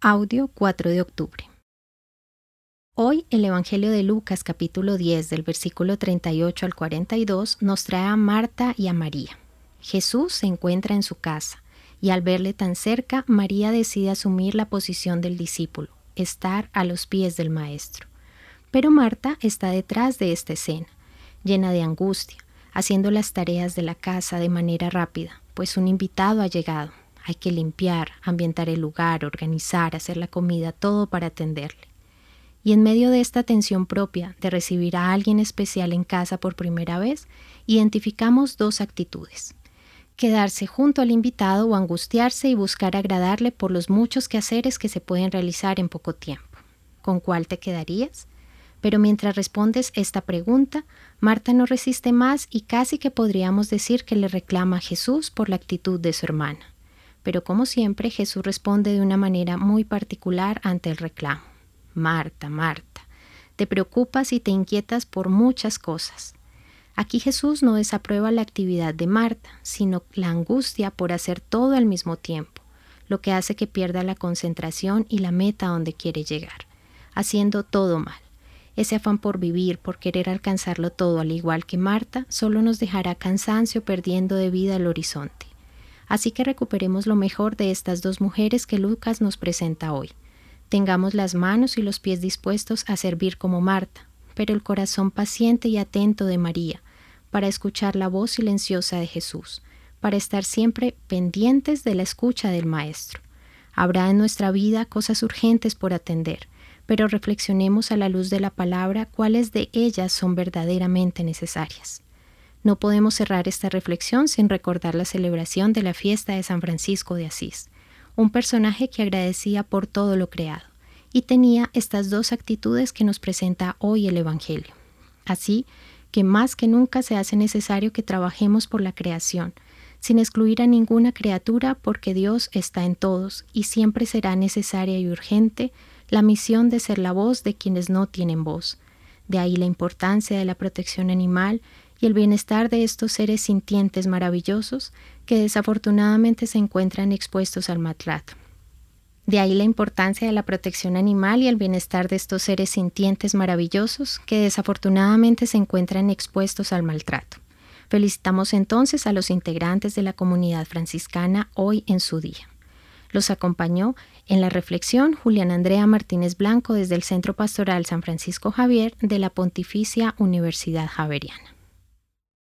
Audio 4 de octubre. Hoy el Evangelio de Lucas capítulo 10 del versículo 38 al 42 nos trae a Marta y a María. Jesús se encuentra en su casa y al verle tan cerca, María decide asumir la posición del discípulo, estar a los pies del Maestro. Pero Marta está detrás de esta escena, llena de angustia, haciendo las tareas de la casa de manera rápida, pues un invitado ha llegado hay que limpiar, ambientar el lugar, organizar, hacer la comida, todo para atenderle. Y en medio de esta tensión propia de recibir a alguien especial en casa por primera vez, identificamos dos actitudes. Quedarse junto al invitado o angustiarse y buscar agradarle por los muchos quehaceres que se pueden realizar en poco tiempo. ¿Con cuál te quedarías? Pero mientras respondes esta pregunta, Marta no resiste más y casi que podríamos decir que le reclama a Jesús por la actitud de su hermana pero como siempre Jesús responde de una manera muy particular ante el reclamo. Marta, Marta, te preocupas y te inquietas por muchas cosas. Aquí Jesús no desaprueba la actividad de Marta, sino la angustia por hacer todo al mismo tiempo, lo que hace que pierda la concentración y la meta donde quiere llegar, haciendo todo mal. Ese afán por vivir, por querer alcanzarlo todo al igual que Marta, solo nos dejará cansancio perdiendo de vida el horizonte. Así que recuperemos lo mejor de estas dos mujeres que Lucas nos presenta hoy. Tengamos las manos y los pies dispuestos a servir como Marta, pero el corazón paciente y atento de María, para escuchar la voz silenciosa de Jesús, para estar siempre pendientes de la escucha del Maestro. Habrá en nuestra vida cosas urgentes por atender, pero reflexionemos a la luz de la palabra cuáles de ellas son verdaderamente necesarias. No podemos cerrar esta reflexión sin recordar la celebración de la fiesta de San Francisco de Asís, un personaje que agradecía por todo lo creado y tenía estas dos actitudes que nos presenta hoy el Evangelio. Así que más que nunca se hace necesario que trabajemos por la creación, sin excluir a ninguna criatura porque Dios está en todos y siempre será necesaria y urgente la misión de ser la voz de quienes no tienen voz. De ahí la importancia de la protección animal y el bienestar de estos seres sintientes maravillosos que desafortunadamente se encuentran expuestos al maltrato. De ahí la importancia de la protección animal y el bienestar de estos seres sintientes maravillosos que desafortunadamente se encuentran expuestos al maltrato. Felicitamos entonces a los integrantes de la comunidad franciscana hoy en su día. Los acompañó en la reflexión Julián Andrea Martínez Blanco desde el Centro Pastoral San Francisco Javier de la Pontificia Universidad Javeriana.